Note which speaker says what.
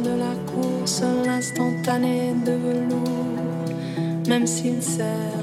Speaker 1: de la course, l'instantané de velours, même s'il sert